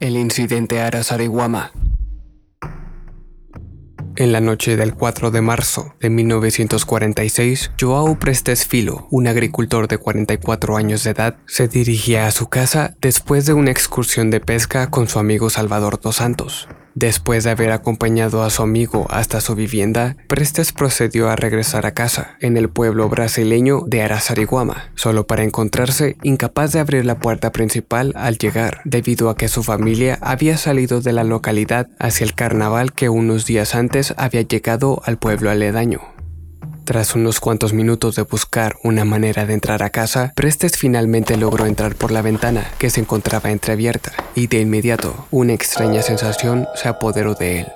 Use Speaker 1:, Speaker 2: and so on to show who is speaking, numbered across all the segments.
Speaker 1: El incidente Arasariguama. En la noche del 4 de marzo de 1946, Joao Prestes Filo, un agricultor de 44 años de edad, se dirigía a su casa después de una excursión de pesca con su amigo Salvador dos Santos. Después de haber acompañado a su amigo hasta su vivienda, Prestes procedió a regresar a casa, en el pueblo brasileño de Arasariguama, solo para encontrarse incapaz de abrir la puerta principal al llegar, debido a que su familia había salido de la localidad hacia el carnaval que unos días antes había llegado al pueblo aledaño. Tras unos cuantos minutos de buscar una manera de entrar a casa, Prestes finalmente logró entrar por la ventana, que se encontraba entreabierta, y de inmediato una extraña sensación se apoderó de él.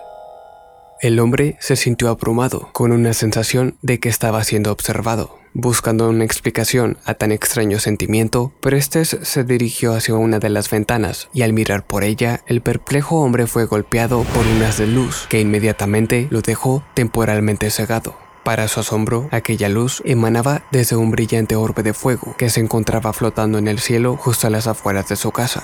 Speaker 1: El hombre se sintió abrumado, con una sensación de que estaba siendo observado. Buscando una explicación a tan extraño sentimiento, Prestes se dirigió hacia una de las ventanas y al mirar por ella, el perplejo hombre fue golpeado por unas de luz que inmediatamente lo dejó temporalmente cegado. Para su asombro, aquella luz emanaba desde un brillante orbe de fuego que se encontraba flotando en el cielo justo a las afueras de su casa.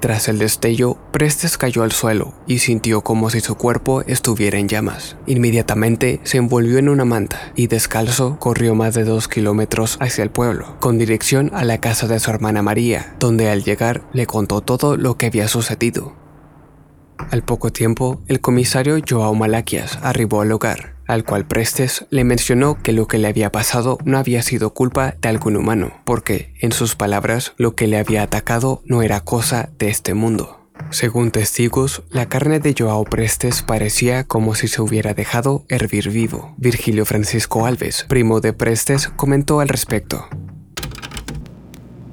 Speaker 1: Tras el destello, Prestes cayó al suelo y sintió como si su cuerpo estuviera en llamas. Inmediatamente se envolvió en una manta y descalzo corrió más de dos kilómetros hacia el pueblo, con dirección a la casa de su hermana María, donde al llegar le contó todo lo que había sucedido. Al poco tiempo, el comisario Joao Malaquias arribó al hogar al cual Prestes le mencionó que lo que le había pasado no había sido culpa de algún humano, porque, en sus palabras, lo que le había atacado no era cosa de este mundo. Según testigos, la carne de Joao Prestes parecía como si se hubiera dejado hervir vivo. Virgilio Francisco Alves, primo de Prestes, comentó al respecto.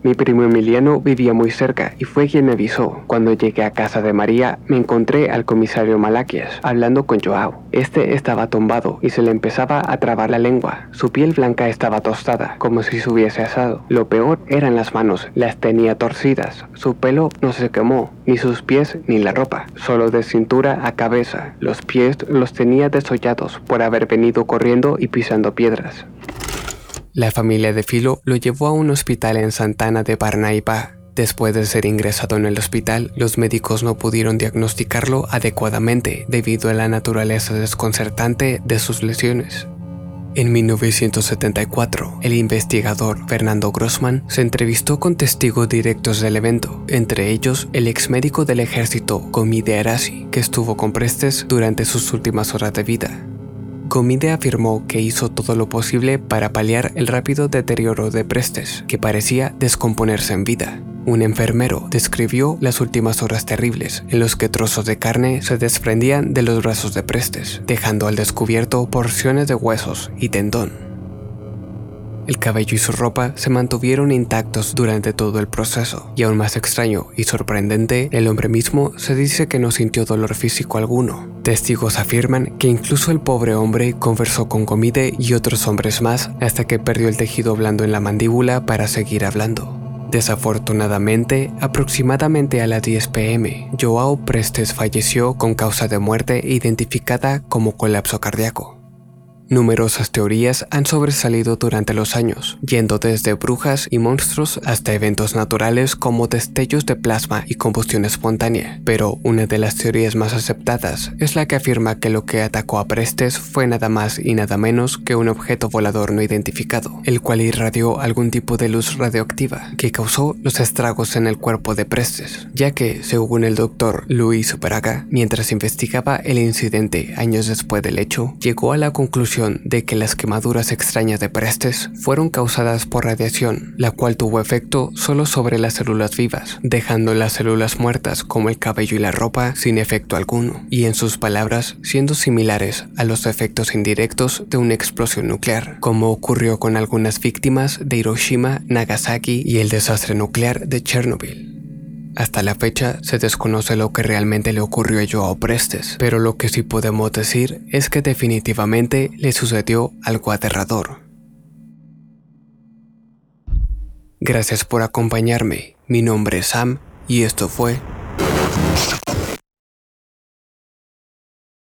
Speaker 2: Mi primo Emiliano vivía muy cerca y fue quien me avisó. Cuando llegué a casa de María, me encontré al comisario Malaquias hablando con Joao. Este estaba tumbado y se le empezaba a trabar la lengua. Su piel blanca estaba tostada, como si se hubiese asado. Lo peor eran las manos, las tenía torcidas. Su pelo no se quemó, ni sus pies ni la ropa, solo de cintura a cabeza. Los pies los tenía desollados por haber venido corriendo y pisando piedras.
Speaker 1: La familia de Filo lo llevó a un hospital en Santana de Parnaíba. Después de ser ingresado en el hospital, los médicos no pudieron diagnosticarlo adecuadamente debido a la naturaleza desconcertante de sus lesiones. En 1974, el investigador Fernando Grossman se entrevistó con testigos directos del evento, entre ellos el ex médico del ejército Gomide Arasi, que estuvo con Prestes durante sus últimas horas de vida. Comide afirmó que hizo todo lo posible para paliar el rápido deterioro de Prestes, que parecía descomponerse en vida. Un enfermero describió las últimas horas terribles, en los que trozos de carne se desprendían de los brazos de Prestes, dejando al descubierto porciones de huesos y tendón. El cabello y su ropa se mantuvieron intactos durante todo el proceso, y aún más extraño y sorprendente, el hombre mismo se dice que no sintió dolor físico alguno. Testigos afirman que incluso el pobre hombre conversó con Comide y otros hombres más hasta que perdió el tejido blando en la mandíbula para seguir hablando. Desafortunadamente, aproximadamente a las 10 pm, Joao Prestes falleció con causa de muerte identificada como colapso cardíaco. Numerosas teorías han sobresalido durante los años, yendo desde brujas y monstruos hasta eventos naturales como destellos de plasma y combustión espontánea, pero una de las teorías más aceptadas es la que afirma que lo que atacó a Prestes fue nada más y nada menos que un objeto volador no identificado, el cual irradió algún tipo de luz radioactiva que causó los estragos en el cuerpo de Prestes, ya que, según el doctor Luis Braga, mientras investigaba el incidente años después del hecho, llegó a la de que las quemaduras extrañas de Prestes fueron causadas por radiación, la cual tuvo efecto solo sobre las células vivas, dejando las células muertas como el cabello y la ropa sin efecto alguno, y en sus palabras siendo similares a los efectos indirectos de una explosión nuclear, como ocurrió con algunas víctimas de Hiroshima, Nagasaki y el desastre nuclear de Chernobyl. Hasta la fecha se desconoce lo que realmente le ocurrió a Joao Prestes, pero lo que sí podemos decir es que definitivamente le sucedió algo aterrador. Gracias por acompañarme, mi nombre es Sam y esto fue